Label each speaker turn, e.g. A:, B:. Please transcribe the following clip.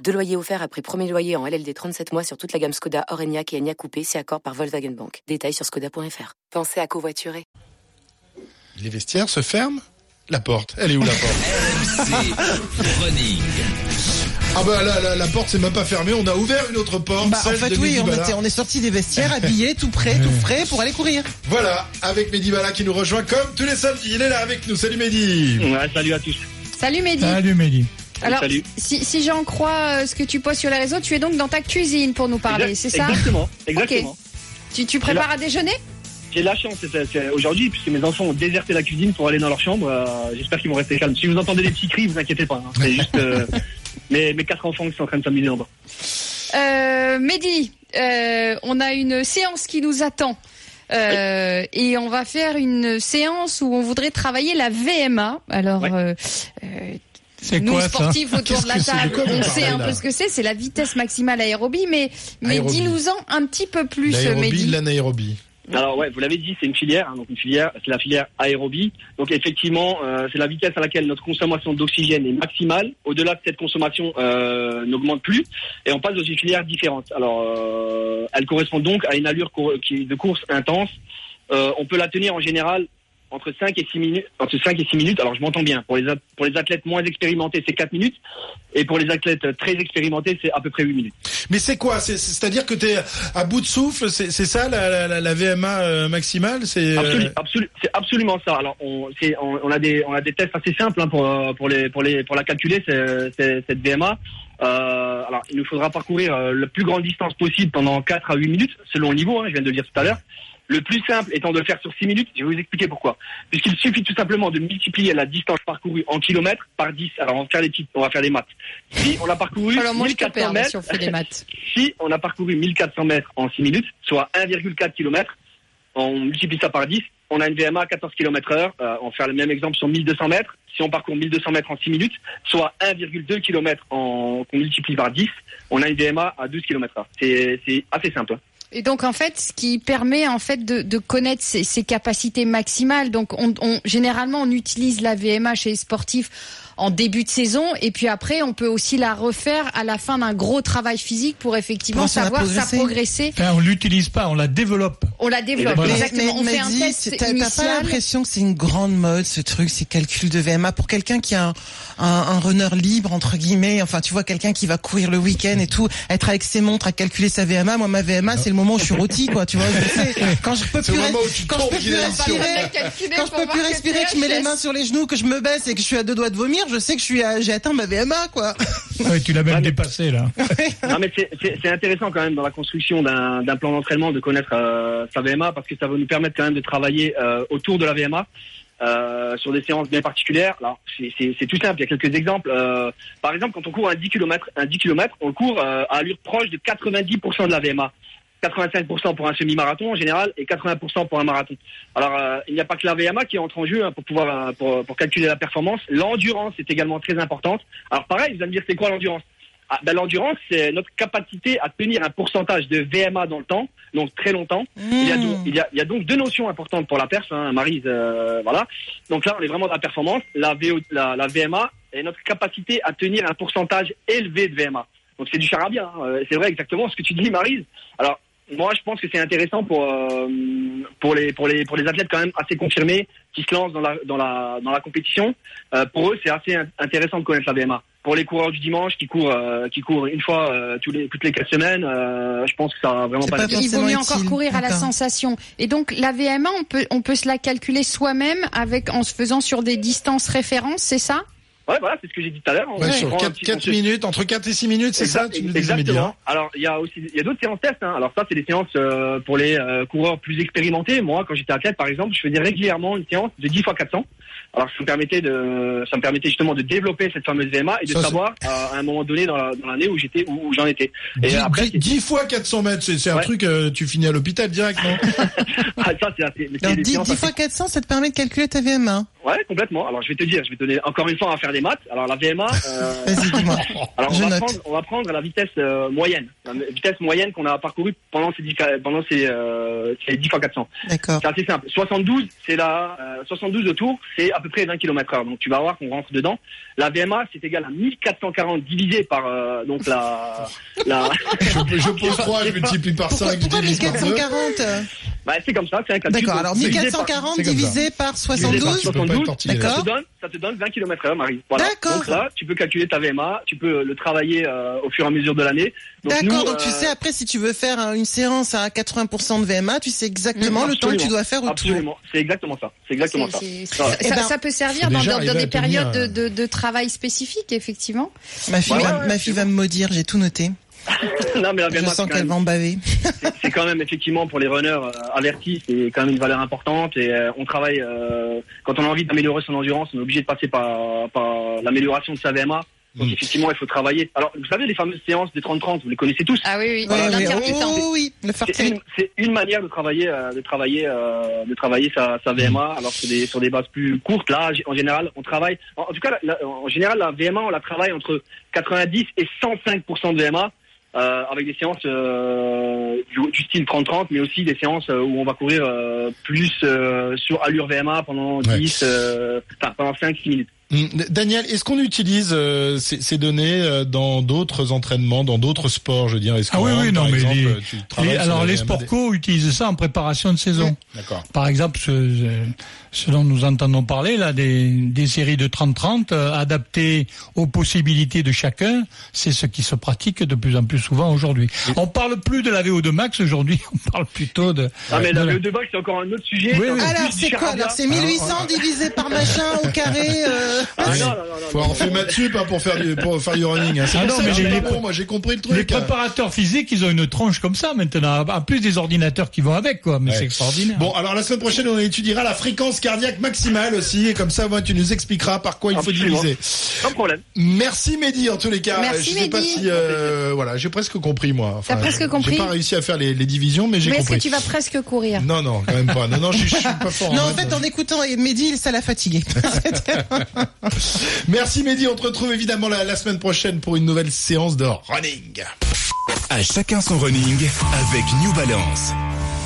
A: Deux loyers offerts après premier loyer en LLD 37 mois sur toute la gamme Skoda, Orenia et Enya Coupé, si accord par Volkswagen Bank. Détails sur skoda.fr. Pensez à covoiturer.
B: Les vestiaires se ferment La porte. Elle est où la porte Ah bah là, la, la porte c'est même pas fermée, on a ouvert une autre porte.
C: Bah, en fait, oui, était, on est sorti des vestiaires, habillés, tout prêt, tout frais pour aller courir.
B: Voilà, avec Mehdi Bala qui nous rejoint comme tous les samedis. Il est là avec nous. Salut Mehdi.
D: Ouais, salut à tous.
E: Salut Mehdi.
F: Salut Mehdi.
E: Alors,
D: salut.
E: si, si j'en crois euh, ce que tu postes sur les réseaux, tu es donc dans ta cuisine pour nous parler, c'est ça
D: Exactement, exactement.
E: tu, tu prépares à déjeuner?
D: J'ai la chance aujourd'hui, puisque mes enfants ont déserté la cuisine pour aller dans leur chambre. euh, J'espère qu'ils vont rester calmes. Si vous entendez des petits cris, vous inquiétez pas. hein. C'est juste euh, mes, mes quatre enfants qui sont en train de s'amuser en bas.
E: euh, Mehdi, on a une séance qui nous attend. Euh, et on va faire une séance où on voudrait travailler la VMA. Alors, euh,
F: C'est
E: nous
F: quoi ça
E: sportifs autour de la table, on sait un
B: là
E: peu ce que c'est. C'est la vitesse maximale aérobie, mais mais
B: Aérobie.
E: dis-nous-en un petit peu plus,
B: L'aérobie,
E: Mehdi.
B: l'anaérobie.
D: Alors ouais, vous l'avez dit, c'est une filière, hein, donc une filière, c'est la filière aérobie. Donc effectivement, euh, c'est la vitesse à laquelle notre consommation d'oxygène est maximale. Au-delà de cette consommation, euh, n'augmente plus, et on passe dans une filière différente. Alors, euh, elle correspond donc à une allure cour- qui, de course intense. Euh, on peut la tenir en général entre 5 et 6 minutes. Entre 5 et 6 minutes. Alors je m'entends bien. Pour les pour les athlètes moins expérimentés, c'est 4 minutes, et pour les athlètes très expérimentés, c'est à peu près 8 minutes.
B: Mais c'est quoi? C'est- C'est-à-dire que t'es à bout de souffle C'est ça la, la, la- la VMA euh, maximale? C'est euh,
D: Absolu- absolu- c'est absolument ça. Alors, on, on, on a des, on a des tests assez simples hein, pour, euh, pour les, pour les, pour la calculer cette VMA. Euh, alors, il nous faudra parcourir euh, la plus grande distance possible pendant 4 à 8 minutes, selon le niveau. Hein, je viens de le dire tout à l'heure. Le plus simple étant de le faire sur 6 minutes. Je vais vous expliquer pourquoi. Puisqu'il suffit tout simplement de multiplier la distance parcourue en kilomètres par 10. Alors, on va faire des petites, on va faire des maths. Si on a parcouru
E: Alors moi je te
D: 1400
E: perds
D: mètres,
E: si on fait des maths.
D: si on a parcouru 1400 mètres en 6 minutes, soit 1,4 km, on multiplie ça par 10, on a une VMA à 14 km heure. Euh, on va faire le même exemple sur 1200 mètres. Si on parcourt 1200 mètres en 6 minutes, soit 1,2 km qu'on multiplie par 10, on a une VMA à 12 km heure. C'est assez simple.
E: Et donc en fait, ce qui permet en fait de, de connaître ses, ses capacités maximales. Donc on, on- généralement on utilise la VMA chez les sportifs en début de saison et puis après on peut aussi la refaire à la fin d'un gros travail physique pour effectivement
C: savoir progresser.
E: progresser.
F: Enfin, on l'utilise pas, on la développe.
E: On la développe
F: Voilà.
E: exactement. on
C: Mais-
E: fait
C: mais
E: un test
C: t'as- pas l'impression que c'est une grande mode ce truc, ces calculs de VMA pour quelqu'un qui a un, un, un runner libre entre guillemets. Enfin, tu vois quelqu'un qui va courir le week-end et tout, être avec ses montres à calculer sa VMA. Moi, ma VMA, c'est le moment où je suis rôti, quoi. Tu vois, je sais. Quand je peux plus, res- quand je peux plus respirer, quand je peux plus respirer, que je mets les mains sur les genoux, que je me baisse et que je suis à deux doigts de vomir, je sais que je suis, à- j'ai atteint ma VMA, quoi.
F: Ouais, tu l'as même
D: mais-
F: dépassé là.
D: non mais c'est, intéressant quand même dans la construction d'un, d'un plan d'entraînement de connaître euh, sa VMA parce que ça va nous permettre quand même de travailler euh, autour de la VMA. euh, sur des séances bien particulières. Alors, c'est, c'est, c'est tout simple. Il y a quelques exemples. Euh, par exemple, quand on court un 10 km, un 10 km, on le court euh, à allure proche de 90% de la VMA. 85% pour un semi-marathon en général et 80% pour un marathon. Alors, euh, il n'y a pas que la VMA qui entre en jeu hein, pour pouvoir euh, pour, pour calculer la performance. L'endurance est également très importante. Alors, pareil, vous allez me dire c'est quoi l'endurance? Ah, ben, L'endurance, c'est notre capacité à tenir un pourcentage de VMA dans le temps, donc très longtemps. Il, y a donc, il, y a, il y a donc deux notions importantes pour la perf, hein, Marise, euh, voilà. Donc là, on est vraiment dans la performance. La, VO, la, la VMA est notre capacité à tenir un pourcentage élevé de VMA. Donc c'est du charabia. Hein. Euh, C'est vrai exactement ce que tu dis, Marise. Alors moi, je pense que c'est intéressant pour euh, pour les pour les pour les athlètes quand même assez confirmés qui se lancent dans la dans la dans la compétition. Euh, pour eux, c'est assez in- intéressant de connaître la VMA. Pour les coureurs du dimanche qui courent euh, qui courent une fois euh, tous les toutes les quatre semaines, euh, je pense que ça a vraiment pas,
C: pas
D: d'intérêt.
E: Il vaut mieux encore courir à la sensation. Et donc la VMA, on peut on peut se la calculer soi-même avec en se faisant sur des distances références, c'est ça?
D: Ouais, voilà, c'est ce que j'ai dit tout à l'heure.
B: Ouais, sur
D: un
B: 4,
D: petit- on se-
B: minutes, entre 4 et 6 minutes, c'est ça Tu nous
D: Exactement.
B: hein
D: Alors, il y a aussi, il y a d'autres séances tests. Hein. Alors ça, c'est des séances euh, pour les euh, coureurs plus expérimentés. Moi, quand j'étais athlète, par exemple, je faisais régulièrement une séance de 10 x 400. Alors, ça me permettait de, ça me permettait justement de développer cette fameuse VMA et de
B: Ça,
D: savoir à un moment donné dans la- dans l'année où j'étais, où, où j'en étais. Et
B: 10,
D: après, c'est-
B: 10 fois 400 mètres, c'est un
D: Ouais.
B: truc, euh, tu finis à l'hôpital direct, non
D: ah, ça, c'est assez. mais c'est
C: Alors,
D: des
C: 10,
D: séances
C: 10
D: assez-
C: fois 400, ça te permet de calculer ta VMA.
D: Ouais, complètement. Alors, je vais te dire, je vais te donner encore une fois à faire des maths. Alors, la VMA. euh. Alors, on va, prendre, on va prendre la vitesse euh, moyenne, la vitesse moyenne qu'on a parcourue pendant ces 10, ca- pendant ces, euh, ces 10 fois 400.
C: D'accord.
D: C'est assez simple. 72, c'est la euh, 72 de tour, c'est à peu près 20 km heure. Donc tu vas voir qu'on rentre dedans. La VMA, c'est égal à 1440 divisé par euh, donc la la.
B: je, je pose 3, je multiplie par 5, je
C: Pourquoi
B: 2.
C: 1440
D: bah, c'est comme ça, c'est un calcul.
C: D'accord, alors
D: divisé par-
C: 1440
B: c'est comme ça.
C: divisé par
D: divisé par
C: 72
B: Tu peux pas être
D: 72,
B: tortillé,
C: D'accord.
D: ça te donne, ça te donne 20 km heure, Marie. Voilà.
C: D'accord.
D: Donc là, tu peux calculer ta VMA, tu peux le travailler euh, au fur et à mesure de l'année. Donc,
C: D'accord,
D: nous,
C: donc tu
D: euh,
C: sais après si tu veux faire euh, une séance à 80% de VMA, tu sais exactement le temps que tu dois faire autour.
D: Absolument, c'est exactement ça. C'est exactement ça. Voilà.
E: ça,
C: Eh ben,
E: ça peut servir dans, des périodes
B: tenir,
E: de, de, de travail spécifiques, effectivement.
C: Ma fille,
D: Ouais,
C: va,
D: ouais,
C: ma fille va me maudire, j'ai tout noté.
D: non, mais la
C: Je
D: VMA,
C: sens
D: c'est quand
C: qu'elle
D: même-
C: va en baver.
D: c'est- quand même effectivement pour les runners euh, avertis, c'est quand même une valeur importante et euh, on travaille euh, quand on a envie d'améliorer son endurance, on est obligé de passer par, par l'amélioration de sa VMA. Donc
B: Mm.
D: effectivement, il faut travailler. Alors, vous savez les fameuses séances des 30-30, vous les connaissez tous.
E: Ah oui, oui,
C: Oui, oui,
E: l'intermittent.
C: oh, oui, le
D: C'est une, c'est une manière de travailler, euh, de travailler, euh, de travailler sa, sa VMA. Alors sur des sur des bases plus courtes, là, en général, on travaille. En, en tout cas, la- la- en général, la VMA, on la travaille entre 90 et 105% de VMA. Euh, avec des séances euh, du, du style 30-30, mais aussi des séances euh, où on va courir euh, plus euh, sur allure VMA pendant
B: Ouais.
D: 10, euh, enfin pendant 5 minutes.
B: Hum, Daniel, est-ce qu'on utilise euh, ces, ces données euh, dans d'autres entraînements, dans d'autres sports, je veux dire? Est-ce
F: Ah oui, oui, non, mais
B: exemple,
F: les- Les- alors les
B: VMA
F: sport co utilisent ça en préparation de saison.
B: D'accord.
F: Par exemple, ce, ce dont nous entendons parler là, des, des séries de 30-30 euh, adaptées aux possibilités de chacun, c'est ce qui se pratique de plus en plus souvent aujourd'hui. On parle plus de la VO2 max aujourd'hui, on parle plutôt de.
D: Ah mais
F: de
D: la
F: la-
D: VO2 max c'est encore un autre sujet.
F: Oui, oui.
C: Alors c'est quoi? Alors c'est 1800 divisé par machin au carré euh,
D: Ah,
B: Ouais.
D: non, non, non, non,
B: Faut en faire. Mathieu pas pour faire du pour faire du running. hein. C'est
F: Ah non,
B: ça
F: mais les-
B: pas bon, moi j'ai compris le
F: Les
B: truc. hein.
F: préparateurs physiques, ils ont une tronche comme ça maintenant, en plus des ordinateurs qui vont avec, quoi. Mais
B: Ouais.
F: c'est extraordinaire.
B: Bon, alors la semaine prochaine, on étudiera la fréquence cardiaque maximale aussi, et comme ça, moi, tu nous expliqueras par quoi il faut
D: Absolument.
B: diviser.
D: Pas de problème.
B: Merci Mehdi, en tous les cas.
E: Merci,
B: je sais pas si, euh, voilà, j'ai presque compris moi. Enfin,
E: T'as presque compris
B: J'ai pas réussi à faire les, les divisions, mais j'ai
E: Mais est-ce que
B: compris.
E: tu vas presque courir?
B: Non, non, quand même pas. Non, non, je, suis pas fort.
C: Non, en
B: maths.
C: fait, en écoutant Mehdi, ça l'a fatigué.
B: Merci Mehdi, on te retrouve évidemment la, la semaine prochaine pour une nouvelle séance de running.
G: À chacun son running avec New Balance.